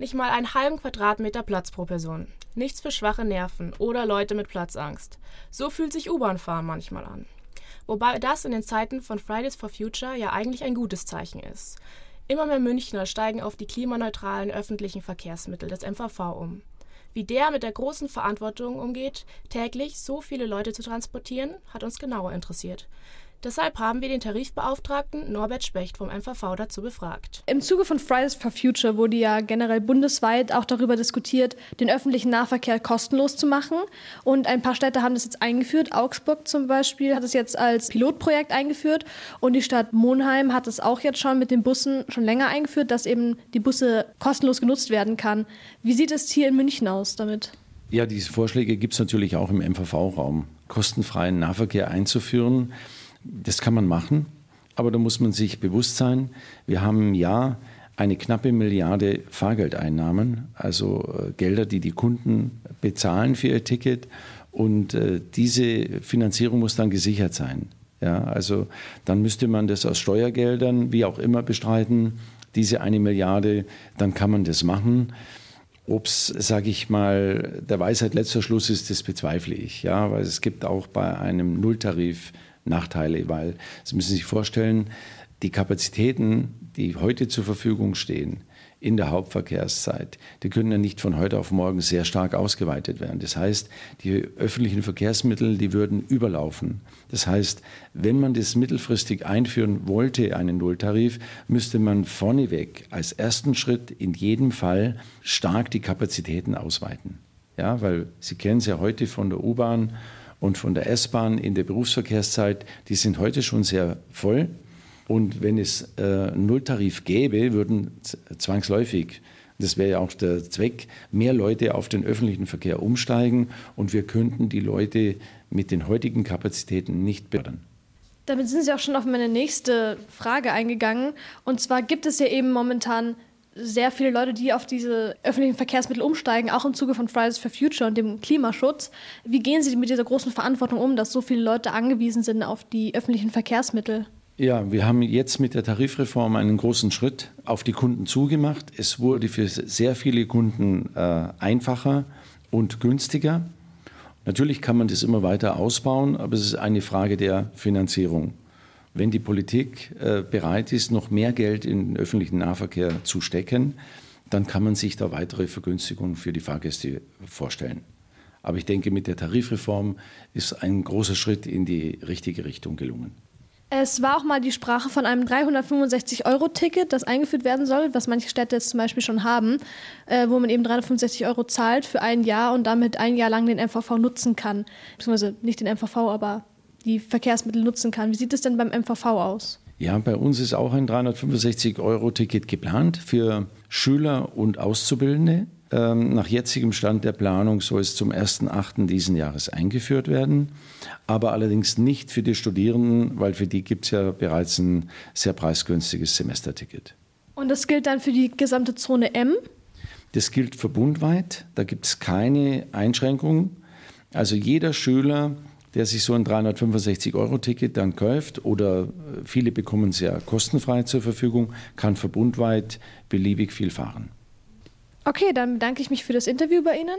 Nicht mal einen halben Quadratmeter Platz pro Person. Nichts für schwache Nerven oder Leute mit Platzangst. So fühlt sich U-Bahn-Fahren manchmal an. Wobei das in den Zeiten von Fridays for Future ja eigentlich ein gutes Zeichen ist. Immer mehr Münchner steigen auf die klimaneutralen öffentlichen Verkehrsmittel des MVV um. Wie der mit der großen Verantwortung umgeht, täglich so viele Leute zu transportieren, hat uns genauer interessiert. Deshalb haben wir den Tarifbeauftragten Norbert Specht vom MVV dazu befragt. Im Zuge von Fridays for Future wurde ja generell bundesweit auch darüber diskutiert, den öffentlichen Nahverkehr kostenlos zu machen. Und ein paar Städte haben das jetzt eingeführt. Augsburg zum Beispiel hat es jetzt als Pilotprojekt eingeführt. Und die Stadt Monheim hat es auch jetzt schon mit den Bussen schon länger eingeführt, dass eben die Busse kostenlos genutzt werden kann. Wie sieht es hier in München aus damit? Ja, diese Vorschläge gibt es natürlich auch im MVV-Raum, kostenfreien Nahverkehr einzuführen. Das kann man machen, aber da muss man sich bewusst sein, wir haben Jahr eine knappe Milliarde Fahrgeldeinnahmen, also äh, Gelder, die die Kunden bezahlen für ihr Ticket. Und äh, diese Finanzierung muss dann gesichert sein. Ja, also dann müsste man das aus Steuergeldern, wie auch immer, bestreiten. Diese eine Milliarde, dann kann man das machen. Ob es, sage ich mal, der Weisheit letzter Schluss ist, das bezweifle ich. Ja, weil es gibt auch bei einem Nulltarif Nachteile, weil Sie müssen sich vorstellen, die Kapazitäten, die heute zur Verfügung stehen in der Hauptverkehrszeit, die können ja nicht von heute auf morgen sehr stark ausgeweitet werden. Das heißt, die öffentlichen Verkehrsmittel, die würden überlaufen. Das heißt, wenn man das mittelfristig einführen wollte, einen Nulltarif, müsste man vorneweg als ersten Schritt in jedem Fall stark die Kapazitäten ausweiten. Ja, weil Sie kennen es ja heute von der U-Bahn und von der S-Bahn in der Berufsverkehrszeit, die sind heute schon sehr voll. Und wenn es äh, Nulltarif gäbe, würden zwangsläufig, das wäre ja auch der Zweck, mehr Leute auf den öffentlichen Verkehr umsteigen und wir könnten die Leute mit den heutigen Kapazitäten nicht fördern. Damit sind Sie auch schon auf meine nächste Frage eingegangen. Und zwar gibt es ja eben momentan sehr viele Leute, die auf diese öffentlichen Verkehrsmittel umsteigen, auch im Zuge von Fridays for Future und dem Klimaschutz. Wie gehen Sie mit dieser großen Verantwortung um, dass so viele Leute angewiesen sind auf die öffentlichen Verkehrsmittel? Ja, wir haben jetzt mit der Tarifreform einen großen Schritt auf die Kunden zugemacht. Es wurde für sehr viele Kunden äh, einfacher und günstiger. Natürlich kann man das immer weiter ausbauen, aber es ist eine Frage der Finanzierung. Wenn die Politik äh, bereit ist, noch mehr Geld in den öffentlichen Nahverkehr zu stecken, dann kann man sich da weitere Vergünstigungen für die Fahrgäste vorstellen. Aber ich denke, mit der Tarifreform ist ein großer Schritt in die richtige Richtung gelungen. Es war auch mal die Sprache von einem 365-Euro-Ticket, das eingeführt werden soll, was manche Städte jetzt zum Beispiel schon haben, äh, wo man eben 365 Euro zahlt für ein Jahr und damit ein Jahr lang den MVV nutzen kann. Beziehungsweise nicht den MVV, aber die Verkehrsmittel nutzen kann. Wie sieht es denn beim MVV aus? Ja, bei uns ist auch ein 365-Euro-Ticket geplant für Schüler und Auszubildende. Ähm, nach jetzigem Stand der Planung soll es zum 1.8. diesen Jahres eingeführt werden, aber allerdings nicht für die Studierenden, weil für die gibt es ja bereits ein sehr preisgünstiges Semesterticket. Und das gilt dann für die gesamte Zone M? Das gilt verbundweit, da gibt es keine Einschränkung. Also jeder Schüler der sich so ein 365-Euro-Ticket dann kauft oder äh, viele bekommen es ja kostenfrei zur Verfügung, kann verbundweit beliebig viel fahren. Okay, dann bedanke ich mich für das Interview bei Ihnen.